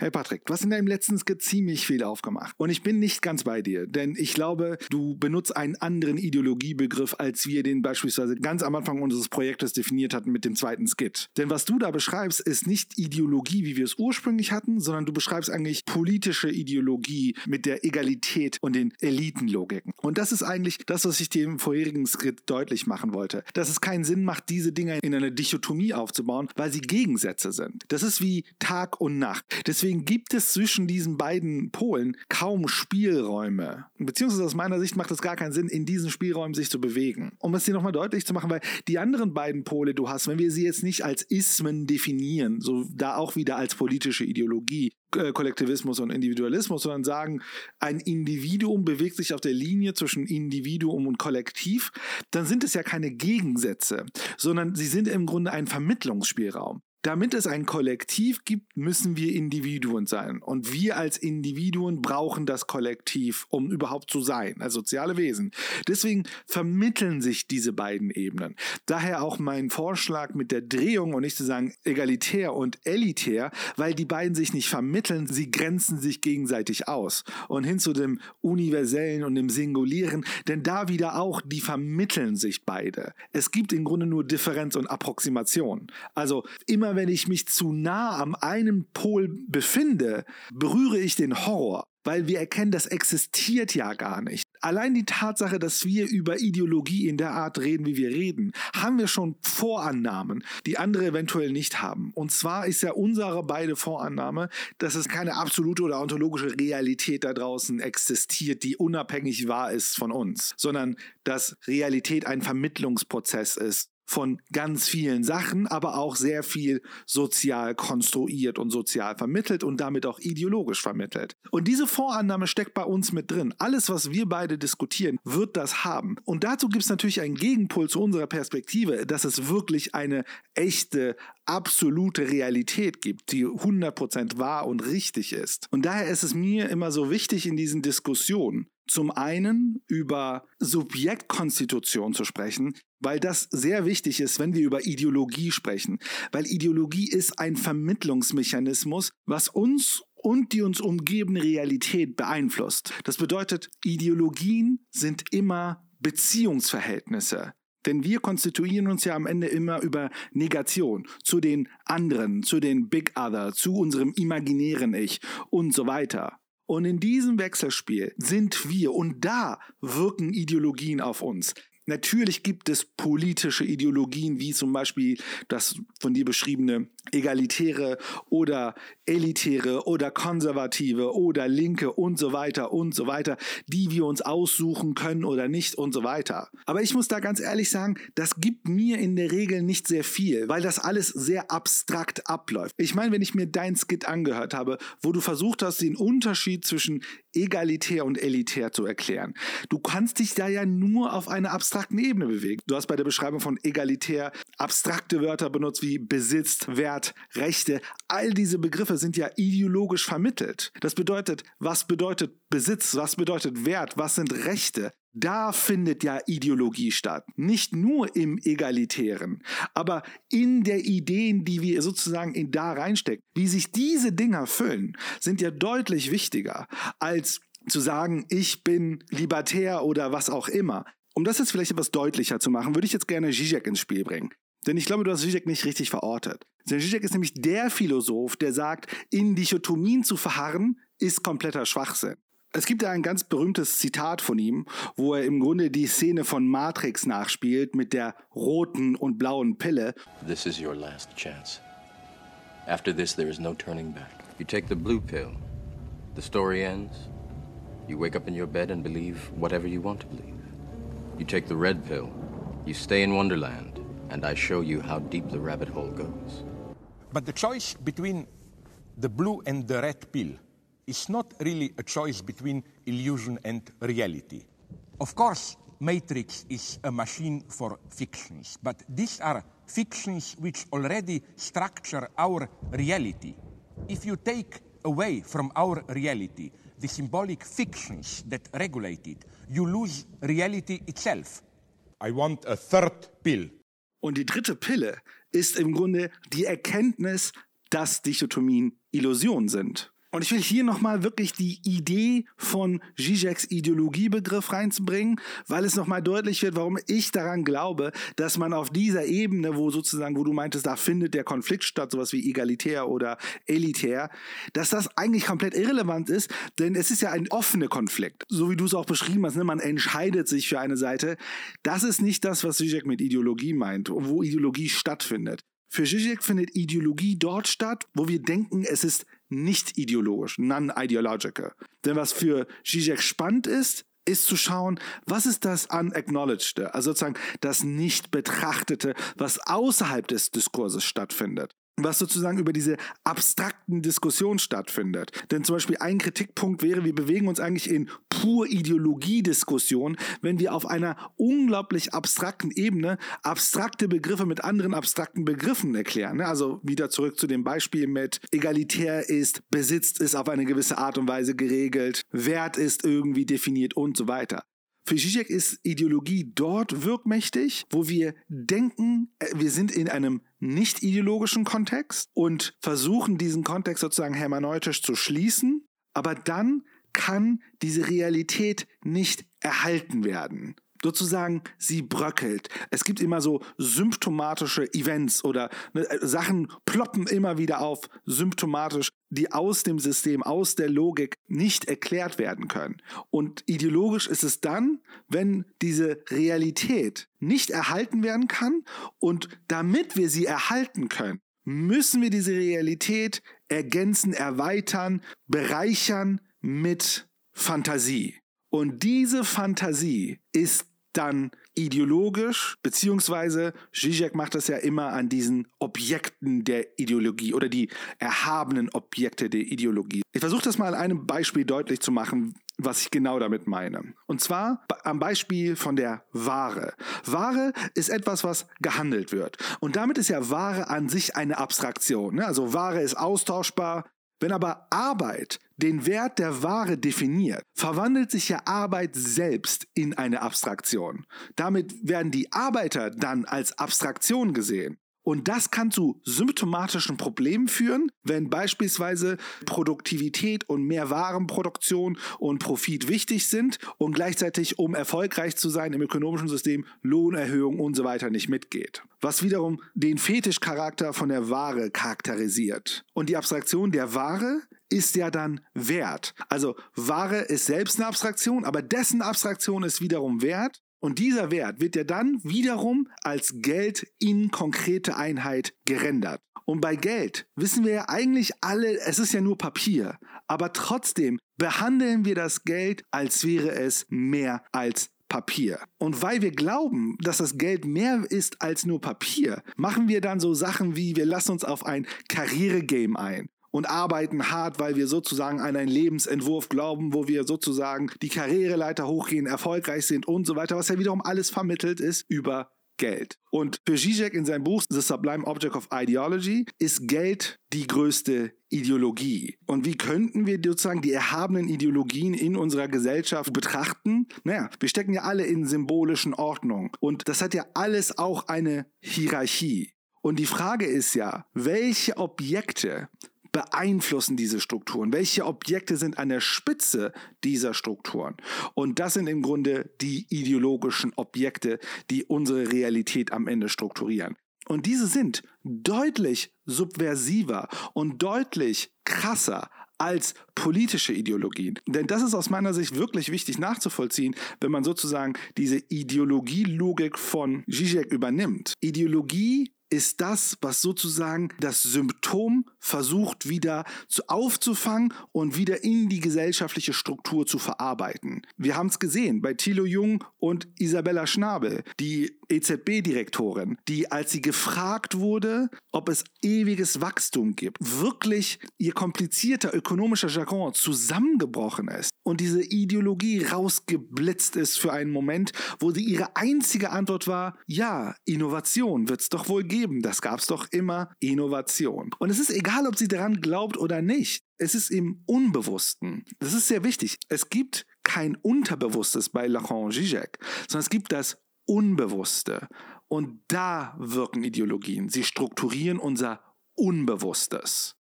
Hey Patrick, du hast in deinem letzten Skit ziemlich viel aufgemacht. Und ich bin nicht ganz bei dir, denn ich glaube, du benutzt einen anderen Ideologiebegriff, als wir den beispielsweise ganz am Anfang unseres Projektes definiert hatten mit dem zweiten Skit. Denn was du da beschreibst, ist nicht Ideologie, wie wir es ursprünglich hatten, sondern du beschreibst eigentlich politische Ideologie mit der Egalität und den Elitenlogiken. Und das ist eigentlich das, was ich dir im vorherigen Skit deutlich machen wollte. Dass es keinen Sinn macht, diese Dinge in eine Dichotomie aufzubauen, weil sie Gegensätze sind. Das ist wie Tag und Nacht. Deswegen Deswegen gibt es zwischen diesen beiden Polen kaum Spielräume. Beziehungsweise aus meiner Sicht macht es gar keinen Sinn, in diesen Spielräumen sich zu bewegen. Um es dir nochmal deutlich zu machen, weil die anderen beiden Pole du hast, wenn wir sie jetzt nicht als Ismen definieren, so da auch wieder als politische Ideologie, äh, Kollektivismus und Individualismus, sondern sagen, ein Individuum bewegt sich auf der Linie zwischen Individuum und Kollektiv, dann sind es ja keine Gegensätze, sondern sie sind im Grunde ein Vermittlungsspielraum. Damit es ein Kollektiv gibt, müssen wir Individuen sein. Und wir als Individuen brauchen das Kollektiv, um überhaupt zu sein, als soziale Wesen. Deswegen vermitteln sich diese beiden Ebenen. Daher auch mein Vorschlag mit der Drehung und nicht zu sagen egalitär und elitär, weil die beiden sich nicht vermitteln, sie grenzen sich gegenseitig aus. Und hin zu dem Universellen und dem Singulieren, denn da wieder auch, die vermitteln sich beide. Es gibt im Grunde nur Differenz und Approximation. Also immer wenn ich mich zu nah am einen Pol befinde, berühre ich den Horror, weil wir erkennen, das existiert ja gar nicht. Allein die Tatsache, dass wir über Ideologie in der Art reden, wie wir reden, haben wir schon Vorannahmen, die andere eventuell nicht haben. Und zwar ist ja unsere beide Vorannahme, dass es keine absolute oder ontologische Realität da draußen existiert, die unabhängig wahr ist von uns, sondern dass Realität ein Vermittlungsprozess ist von ganz vielen Sachen, aber auch sehr viel sozial konstruiert und sozial vermittelt und damit auch ideologisch vermittelt. Und diese Vorannahme steckt bei uns mit drin. Alles, was wir beide diskutieren, wird das haben. Und dazu gibt es natürlich einen Gegenpol zu unserer Perspektive, dass es wirklich eine echte, absolute Realität gibt, die 100% wahr und richtig ist. Und daher ist es mir immer so wichtig in diesen Diskussionen, zum einen über Subjektkonstitution zu sprechen, weil das sehr wichtig ist, wenn wir über Ideologie sprechen. Weil Ideologie ist ein Vermittlungsmechanismus, was uns und die uns umgebende Realität beeinflusst. Das bedeutet, Ideologien sind immer Beziehungsverhältnisse. Denn wir konstituieren uns ja am Ende immer über Negation zu den anderen, zu den Big Other, zu unserem imaginären Ich und so weiter. Und in diesem Wechselspiel sind wir und da wirken Ideologien auf uns. Natürlich gibt es politische Ideologien, wie zum Beispiel das von dir beschriebene egalitäre oder elitäre oder konservative oder linke und so weiter und so weiter, die wir uns aussuchen können oder nicht und so weiter. Aber ich muss da ganz ehrlich sagen, das gibt mir in der Regel nicht sehr viel, weil das alles sehr abstrakt abläuft. Ich meine, wenn ich mir dein Skit angehört habe, wo du versucht hast, den Unterschied zwischen egalitär und elitär zu erklären, du kannst dich da ja nur auf einer abstrakten Ebene bewegen. Du hast bei der Beschreibung von egalitär abstrakte Wörter benutzt wie Besitz, Wert, Rechte. All diese Begriffe sind ja ideologisch vermittelt. Das bedeutet, was bedeutet Besitz, was bedeutet Wert, was sind Rechte? Da findet ja Ideologie statt. Nicht nur im Egalitären, aber in der Ideen, die wir sozusagen in da reinstecken. Wie sich diese Dinger füllen, sind ja deutlich wichtiger als zu sagen, ich bin libertär oder was auch immer. Um das jetzt vielleicht etwas deutlicher zu machen, würde ich jetzt gerne Zizek ins Spiel bringen. Denn ich glaube, du hast Zizek nicht richtig verortet. Denn Zizek ist nämlich der Philosoph, der sagt, in Dichotomien zu verharren, ist kompletter Schwachsinn. Es gibt ja ein ganz berühmtes Zitat von ihm, wo er im Grunde die Szene von Matrix nachspielt mit der roten und blauen Pille. This is your last chance. After this there is no turning back. You take the blue pill. The story ends. You wake up in your bed and believe whatever you want to believe. You take the red pill. You stay in Wonderland and I show you how deep the rabbit hole goes. But the choice between the blue and the red pill is not really a choice between illusion and reality. Of course, Matrix is a machine for fictions, but these are fictions which already structure our reality. If you take away from our reality the symbolic fictions that regulate it, you lose reality itself. I want a third pill. Und die dritte Pille ist im Grunde die Erkenntnis, dass Dichotomien Illusion sind. Und ich will hier nochmal wirklich die Idee von Zizeks Ideologiebegriff reinzubringen, weil es nochmal deutlich wird, warum ich daran glaube, dass man auf dieser Ebene, wo sozusagen, wo du meintest, da findet der Konflikt statt, sowas wie egalitär oder elitär, dass das eigentlich komplett irrelevant ist, denn es ist ja ein offener Konflikt. So wie du es auch beschrieben hast, ne? man entscheidet sich für eine Seite. Das ist nicht das, was Zizek mit Ideologie meint, wo Ideologie stattfindet. Für Zizek findet Ideologie dort statt, wo wir denken, es ist nicht ideologisch, non-ideological. Denn was für Zizek spannend ist, ist zu schauen, was ist das Unacknowledged, also sozusagen das nicht betrachtete, was außerhalb des Diskurses stattfindet was sozusagen über diese abstrakten Diskussionen stattfindet. Denn zum Beispiel ein Kritikpunkt wäre, wir bewegen uns eigentlich in pur Ideologiediskussion, wenn wir auf einer unglaublich abstrakten Ebene abstrakte Begriffe mit anderen abstrakten Begriffen erklären. Ne? Also wieder zurück zu dem Beispiel mit egalitär ist, besitzt ist auf eine gewisse Art und Weise geregelt, Wert ist irgendwie definiert und so weiter. Für Zizek ist Ideologie dort wirkmächtig, wo wir denken, äh, wir sind in einem nicht ideologischen Kontext und versuchen diesen Kontext sozusagen hermeneutisch zu schließen, aber dann kann diese Realität nicht erhalten werden sozusagen sie bröckelt. Es gibt immer so symptomatische Events oder ne, Sachen ploppen immer wieder auf, symptomatisch, die aus dem System, aus der Logik nicht erklärt werden können. Und ideologisch ist es dann, wenn diese Realität nicht erhalten werden kann und damit wir sie erhalten können, müssen wir diese Realität ergänzen, erweitern, bereichern mit Fantasie. Und diese Fantasie ist dann ideologisch, beziehungsweise Zizek macht das ja immer an diesen Objekten der Ideologie oder die erhabenen Objekte der Ideologie. Ich versuche das mal an einem Beispiel deutlich zu machen, was ich genau damit meine. Und zwar am Beispiel von der Ware. Ware ist etwas, was gehandelt wird. Und damit ist ja Ware an sich eine Abstraktion. Ne? Also Ware ist austauschbar, wenn aber Arbeit den Wert der Ware definiert, verwandelt sich ja Arbeit selbst in eine Abstraktion. Damit werden die Arbeiter dann als Abstraktion gesehen. Und das kann zu symptomatischen Problemen führen, wenn beispielsweise Produktivität und mehr Warenproduktion und Profit wichtig sind und gleichzeitig, um erfolgreich zu sein im ökonomischen System, Lohnerhöhung und so weiter nicht mitgeht. Was wiederum den Fetischcharakter von der Ware charakterisiert. Und die Abstraktion der Ware ist ja dann Wert. Also Ware ist selbst eine Abstraktion, aber dessen Abstraktion ist wiederum Wert. Und dieser Wert wird ja dann wiederum als Geld in konkrete Einheit gerendert. Und bei Geld wissen wir ja eigentlich alle, es ist ja nur Papier. Aber trotzdem behandeln wir das Geld, als wäre es mehr als Papier. Und weil wir glauben, dass das Geld mehr ist als nur Papier, machen wir dann so Sachen wie, wir lassen uns auf ein Karrieregame ein und arbeiten hart, weil wir sozusagen an einen Lebensentwurf glauben, wo wir sozusagen die Karriereleiter hochgehen, erfolgreich sind und so weiter, was ja wiederum alles vermittelt ist über Geld. Und für Zizek in seinem Buch The Sublime Object of Ideology ist Geld die größte Ideologie. Und wie könnten wir sozusagen die erhabenen Ideologien in unserer Gesellschaft betrachten? Naja, wir stecken ja alle in symbolischen Ordnungen. Und das hat ja alles auch eine Hierarchie. Und die Frage ist ja, welche Objekte beeinflussen diese Strukturen? Welche Objekte sind an der Spitze dieser Strukturen? Und das sind im Grunde die ideologischen Objekte, die unsere Realität am Ende strukturieren. Und diese sind deutlich subversiver und deutlich krasser als politische Ideologien. Denn das ist aus meiner Sicht wirklich wichtig nachzuvollziehen, wenn man sozusagen diese Ideologielogik von Zizek übernimmt. Ideologie ist das, was sozusagen das Symptom versucht wieder zu aufzufangen und wieder in die gesellschaftliche Struktur zu verarbeiten. Wir haben es gesehen bei Thilo Jung und Isabella Schnabel, die EZB-Direktorin, die, als sie gefragt wurde, ob es ewiges Wachstum gibt, wirklich ihr komplizierter ökonomischer Jargon zusammengebrochen ist und diese Ideologie rausgeblitzt ist für einen Moment, wo sie ihre einzige Antwort war, ja, Innovation wird es doch wohl geben, das gab es doch immer, Innovation. Und es ist egal, ob sie daran glaubt oder nicht, es ist im Unbewussten. Das ist sehr wichtig. Es gibt kein Unterbewusstes bei Laurent Zizek, sondern es gibt das Unbewusste. Und da wirken Ideologien. Sie strukturieren unser Unbewusstes.